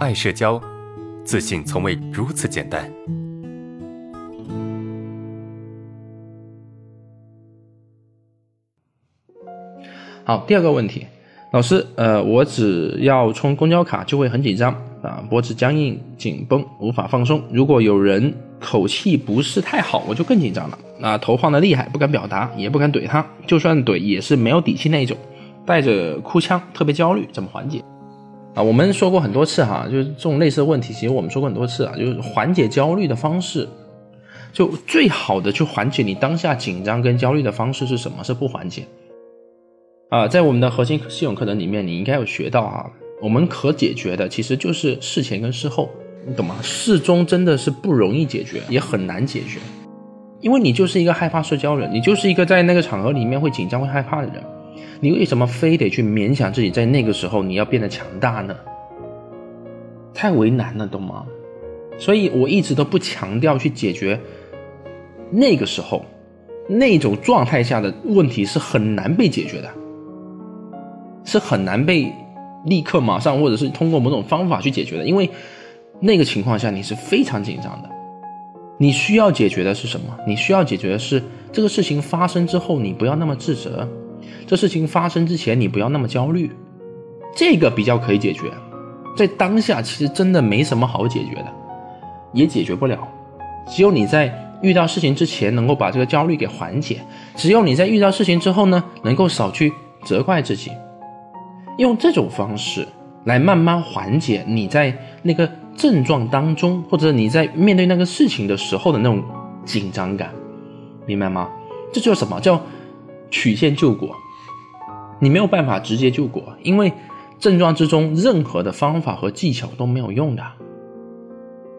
爱社交，自信从未如此简单。好，第二个问题，老师，呃，我只要充公交卡就会很紧张啊，脖子僵硬、紧绷，无法放松。如果有人口气不是太好，我就更紧张了啊，头晃得厉害，不敢表达，也不敢怼他，就算怼也是没有底气那一种，带着哭腔，特别焦虑，怎么缓解？啊，我们说过很多次哈，就是这种类似的问题，其实我们说过很多次啊，就是缓解焦虑的方式，就最好的去缓解你当下紧张跟焦虑的方式是什么？是不缓解。啊，在我们的核心系统课程里面，你应该有学到啊，我们可解决的其实就是事前跟事后，你懂吗？事中真的是不容易解决，也很难解决，因为你就是一个害怕社交人，你就是一个在那个场合里面会紧张会害怕的人。你为什么非得去勉强自己在那个时候你要变得强大呢？太为难了，懂吗？所以我一直都不强调去解决那个时候那种状态下的问题是很难被解决的，是很难被立刻马上或者是通过某种方法去解决的，因为那个情况下你是非常紧张的。你需要解决的是什么？你需要解决的是这个事情发生之后你不要那么自责。这事情发生之前，你不要那么焦虑，这个比较可以解决。在当下，其实真的没什么好解决的，也解决不了。只有你在遇到事情之前，能够把这个焦虑给缓解；只有你在遇到事情之后呢，能够少去责怪自己，用这种方式来慢慢缓解你在那个症状当中，或者你在面对那个事情的时候的那种紧张感，明白吗？这叫什么叫曲线救国？你没有办法直接救国，因为症状之中任何的方法和技巧都没有用的。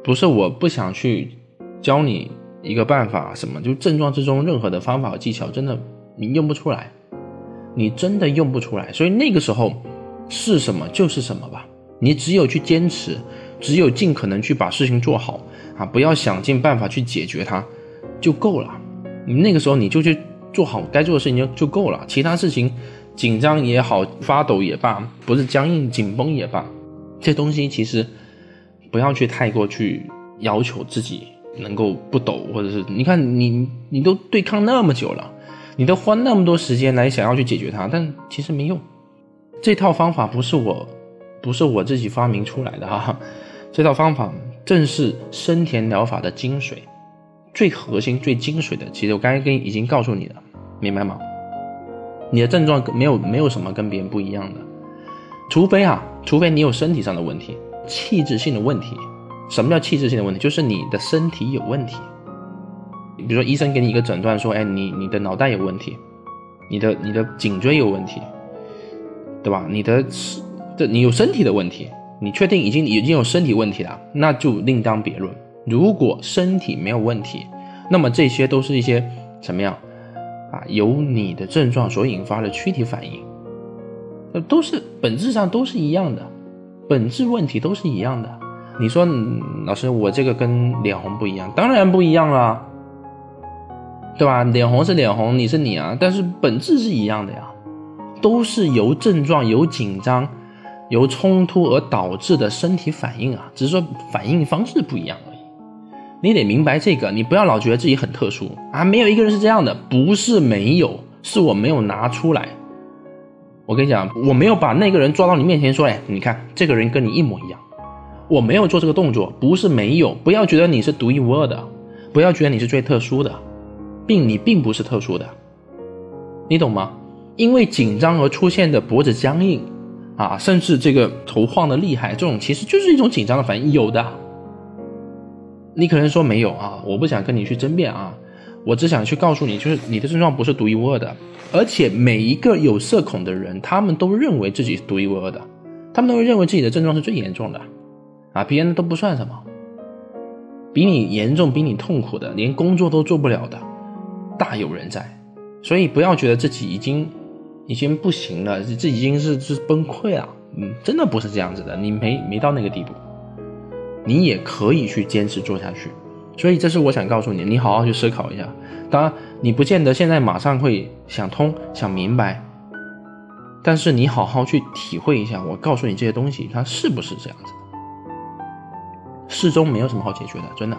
不是我不想去教你一个办法，什么就症状之中任何的方法和技巧，真的你用不出来，你真的用不出来。所以那个时候是什么就是什么吧，你只有去坚持，只有尽可能去把事情做好啊，不要想尽办法去解决它就够了。你那个时候你就去做好该做的事情就就够了，其他事情。紧张也好，发抖也罢，不是僵硬紧绷也罢，这东西其实不要去太过去要求自己能够不抖，或者是你看你你都对抗那么久了，你都花那么多时间来想要去解决它，但其实没用。这套方法不是我，不是我自己发明出来的哈，这套方法正是生田疗法的精髓，最核心、最精髓的。其实我刚才跟已经告诉你了，明白吗？你的症状没有没有什么跟别人不一样的，除非啊，除非你有身体上的问题，气质性的问题。什么叫气质性的问题？就是你的身体有问题。比如说医生给你一个诊断说，哎，你你的脑袋有问题，你的你的颈椎有问题，对吧？你的这你有身体的问题，你确定已经已经有身体问题了，那就另当别论。如果身体没有问题，那么这些都是一些什么样？啊，由你的症状所引发的躯体反应，那，都是本质上都是一样的，本质问题都是一样的。你说，老师，我这个跟脸红不一样，当然不一样了，对吧？脸红是脸红，你是你啊，但是本质是一样的呀，都是由症状、由紧张、由冲突而导致的身体反应啊，只是说反应方式不一样。你得明白这个，你不要老觉得自己很特殊啊！没有一个人是这样的，不是没有，是我没有拿出来。我跟你讲，我没有把那个人抓到你面前说：“哎，你看这个人跟你一模一样。”我没有做这个动作，不是没有。不要觉得你是独一无二的，不要觉得你是最特殊的，并你并不是特殊的，你懂吗？因为紧张而出现的脖子僵硬啊，甚至这个头晃的厉害，这种其实就是一种紧张的反应，有的。你可能说没有啊，我不想跟你去争辩啊，我只想去告诉你，就是你的症状不是独一无二的，而且每一个有社恐的人，他们都认为自己是独一无二的，他们都会认为自己的症状是最严重的，啊，别人都不算什么，比你严重、比你痛苦的，连工作都做不了的，大有人在，所以不要觉得自己已经已经不行了，这已经是是崩溃了，嗯，真的不是这样子的，你没没到那个地步。你也可以去坚持做下去，所以这是我想告诉你，你好好去思考一下。当然，你不见得现在马上会想通、想明白，但是你好好去体会一下，我告诉你这些东西，它是不是这样子的？事中没有什么好解决的，真的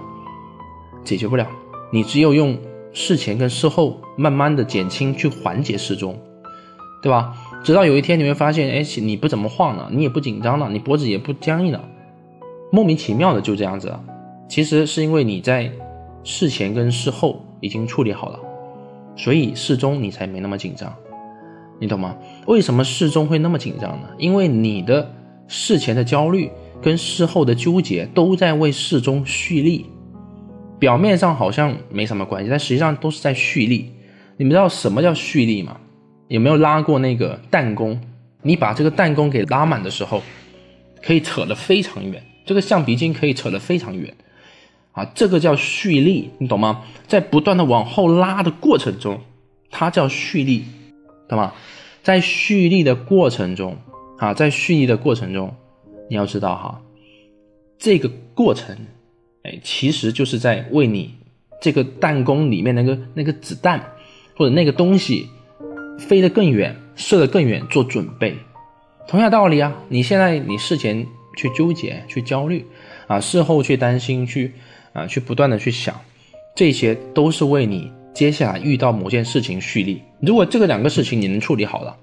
解决不了。你只有用事前跟事后慢慢的减轻去缓解事中，对吧？直到有一天你会发现，哎，你不怎么晃了，你也不紧张了，你脖子也不僵硬了，莫名其妙的就这样子了。其实是因为你在事前跟事后已经处理好了，所以事中你才没那么紧张，你懂吗？为什么事中会那么紧张呢？因为你的事前的焦虑跟事后的纠结都在为事中蓄力，表面上好像没什么关系，但实际上都是在蓄力。你们知道什么叫蓄力吗？有没有拉过那个弹弓？你把这个弹弓给拉满的时候，可以扯得非常远，这个橡皮筋可以扯得非常远，啊，这个叫蓄力，你懂吗？在不断的往后拉的过程中，它叫蓄力，懂吗？在蓄力的过程中，啊，在蓄力的过程中，你要知道哈，这个过程，哎，其实就是在为你这个弹弓里面那个那个子弹或者那个东西。飞得更远，射得更远，做准备。同样道理啊，你现在你事前去纠结、去焦虑，啊，事后去担心、去啊，去不断的去想，这些都是为你接下来遇到某件事情蓄力。如果这个两个事情你能处理好了，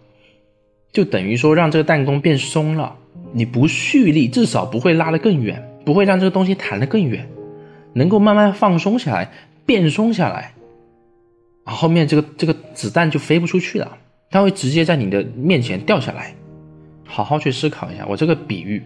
就等于说让这个弹弓变松了。你不蓄力，至少不会拉得更远，不会让这个东西弹得更远，能够慢慢放松下来，变松下来。后面这个这个子弹就飞不出去了，它会直接在你的面前掉下来。好好去思考一下，我这个比喻